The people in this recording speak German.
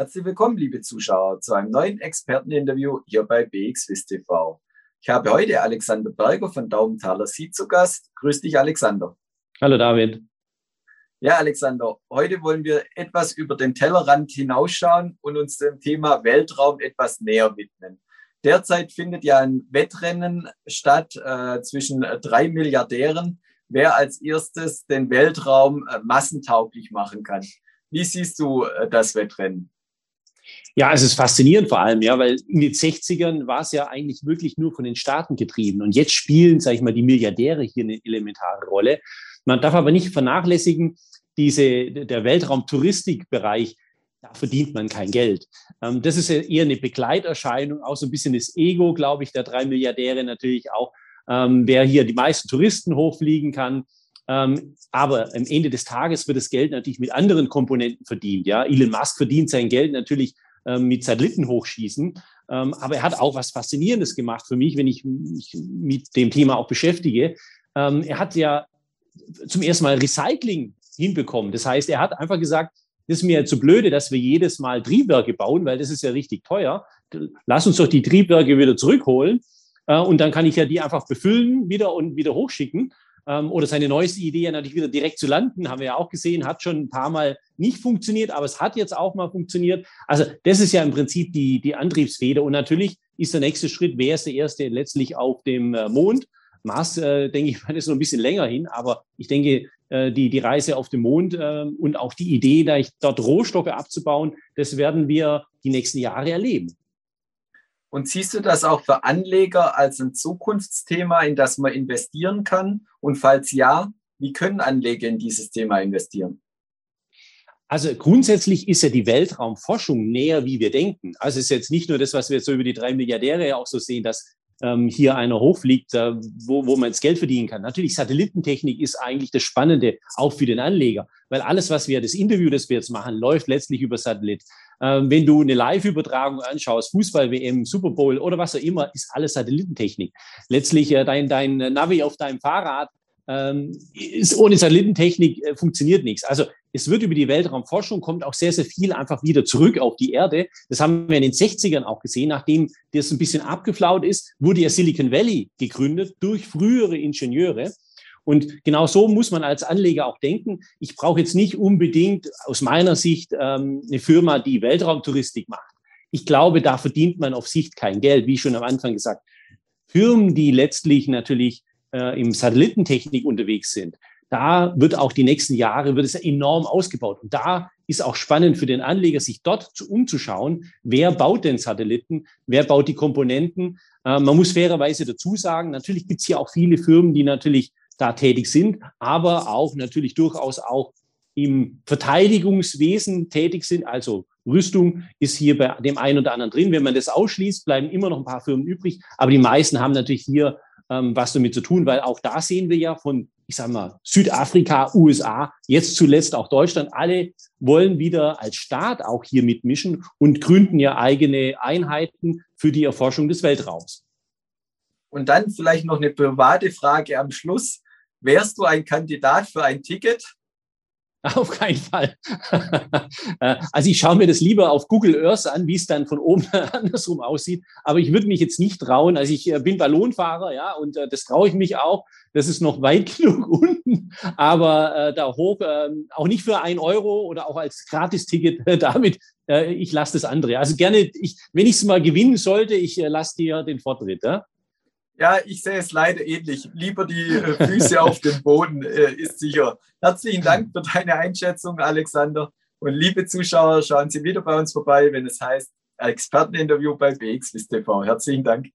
Herzlich willkommen, liebe Zuschauer, zu einem neuen Experteninterview hier bei BXWIS TV. Ich habe heute Alexander Berger von Daumentaler Sie zu Gast. Grüß dich, Alexander. Hallo, David. Ja, Alexander, heute wollen wir etwas über den Tellerrand hinausschauen und uns dem Thema Weltraum etwas näher widmen. Derzeit findet ja ein Wettrennen statt äh, zwischen drei Milliardären, wer als erstes den Weltraum äh, massentauglich machen kann. Wie siehst du äh, das Wettrennen? Ja, es ist faszinierend vor allem, ja, weil in den 60ern war es ja eigentlich wirklich nur von den Staaten getrieben. Und jetzt spielen, sage ich mal, die Milliardäre hier eine elementare Rolle. Man darf aber nicht vernachlässigen, diese, der Weltraumtouristikbereich, da verdient man kein Geld. Ähm, das ist eher eine Begleiterscheinung, auch so ein bisschen das Ego, glaube ich, der drei Milliardäre natürlich auch, ähm, wer hier die meisten Touristen hochfliegen kann. Ähm, aber am Ende des Tages wird das Geld natürlich mit anderen Komponenten verdient. Ja, Elon Musk verdient sein Geld natürlich mit Satelliten hochschießen. Ähm, aber er hat auch was Faszinierendes gemacht für mich, wenn ich mich mit dem Thema auch beschäftige. Ähm, er hat ja zum ersten Mal Recycling hinbekommen. Das heißt, er hat einfach gesagt, das ist mir zu blöde, dass wir jedes Mal Triebwerke bauen, weil das ist ja richtig teuer. Lass uns doch die Triebwerke wieder zurückholen. Äh, und dann kann ich ja die einfach befüllen wieder und wieder hochschicken. Ähm, oder seine neueste Idee natürlich wieder direkt zu landen, haben wir ja auch gesehen, hat schon ein paar Mal nicht funktioniert, aber es hat jetzt auch mal funktioniert. Also das ist ja im Prinzip die, die Antriebsfeder. Und natürlich ist der nächste Schritt, wer ist der erste letztlich auf dem äh, Mond? Mars, äh, denke ich, ist noch ein bisschen länger hin, aber ich denke, äh, die, die Reise auf dem Mond äh, und auch die Idee, da ich, dort Rohstoffe abzubauen, das werden wir die nächsten Jahre erleben. Und siehst du das auch für Anleger als ein Zukunftsthema, in das man investieren kann? Und falls ja, wie können Anleger in dieses Thema investieren? Also grundsätzlich ist ja die Weltraumforschung näher, wie wir denken. Also es ist jetzt nicht nur das, was wir so über die drei Milliardäre ja auch so sehen, dass ähm, hier einer hochfliegt, äh, wo, wo man das Geld verdienen kann. Natürlich, Satellitentechnik ist eigentlich das Spannende, auch für den Anleger, weil alles, was wir, das Interview, das wir jetzt machen, läuft letztlich über Satellit. Ähm, wenn du eine Live-Übertragung anschaust, Fußball-WM, Super Bowl oder was auch immer, ist alles Satellitentechnik. Letztlich äh, dein, dein Navi auf deinem Fahrrad ähm, ohne Satellitentechnik äh, funktioniert nichts. Also es wird über die Weltraumforschung, kommt auch sehr, sehr viel einfach wieder zurück auf die Erde. Das haben wir in den 60ern auch gesehen. Nachdem das ein bisschen abgeflaut ist, wurde ja Silicon Valley gegründet durch frühere Ingenieure. Und genau so muss man als Anleger auch denken. Ich brauche jetzt nicht unbedingt aus meiner Sicht ähm, eine Firma, die Weltraumtouristik macht. Ich glaube, da verdient man auf Sicht kein Geld, wie schon am Anfang gesagt. Firmen, die letztlich natürlich äh, im Satellitentechnik unterwegs sind, da wird auch die nächsten Jahre wird es enorm ausgebaut. Und da ist auch spannend für den Anleger, sich dort zu, umzuschauen, wer baut denn Satelliten, wer baut die Komponenten. Äh, man muss fairerweise dazu sagen, natürlich gibt es hier auch viele Firmen, die natürlich da tätig sind, aber auch natürlich durchaus auch im Verteidigungswesen tätig sind. Also Rüstung ist hier bei dem einen oder anderen drin. Wenn man das ausschließt, bleiben immer noch ein paar Firmen übrig. Aber die meisten haben natürlich hier ähm, was damit zu tun, weil auch da sehen wir ja von, ich sage mal, Südafrika, USA, jetzt zuletzt auch Deutschland, alle wollen wieder als Staat auch hier mitmischen und gründen ja eigene Einheiten für die Erforschung des Weltraums. Und dann vielleicht noch eine private Frage am Schluss. Wärst du ein Kandidat für ein Ticket? Auf keinen Fall. Äh, also ich schaue mir das lieber auf Google Earth an, wie es dann von oben andersrum aussieht. Aber ich würde mich jetzt nicht trauen. Also ich äh, bin Ballonfahrer, ja, und äh, das traue ich mich auch. Das ist noch weit genug unten, aber äh, da hoch, äh, auch nicht für ein Euro oder auch als Gratisticket äh, damit. Ich lasse das andere. Also gerne, ich, wenn ich es mal gewinnen sollte, ich lasse dir den Vortritt. Ja? Ja, ich sehe es leider ähnlich. Lieber die äh, Füße auf dem Boden äh, ist sicher. Herzlichen Dank für deine Einschätzung, Alexander. Und liebe Zuschauer, schauen Sie wieder bei uns vorbei, wenn es heißt Experteninterview bei BXWIS TV. Herzlichen Dank.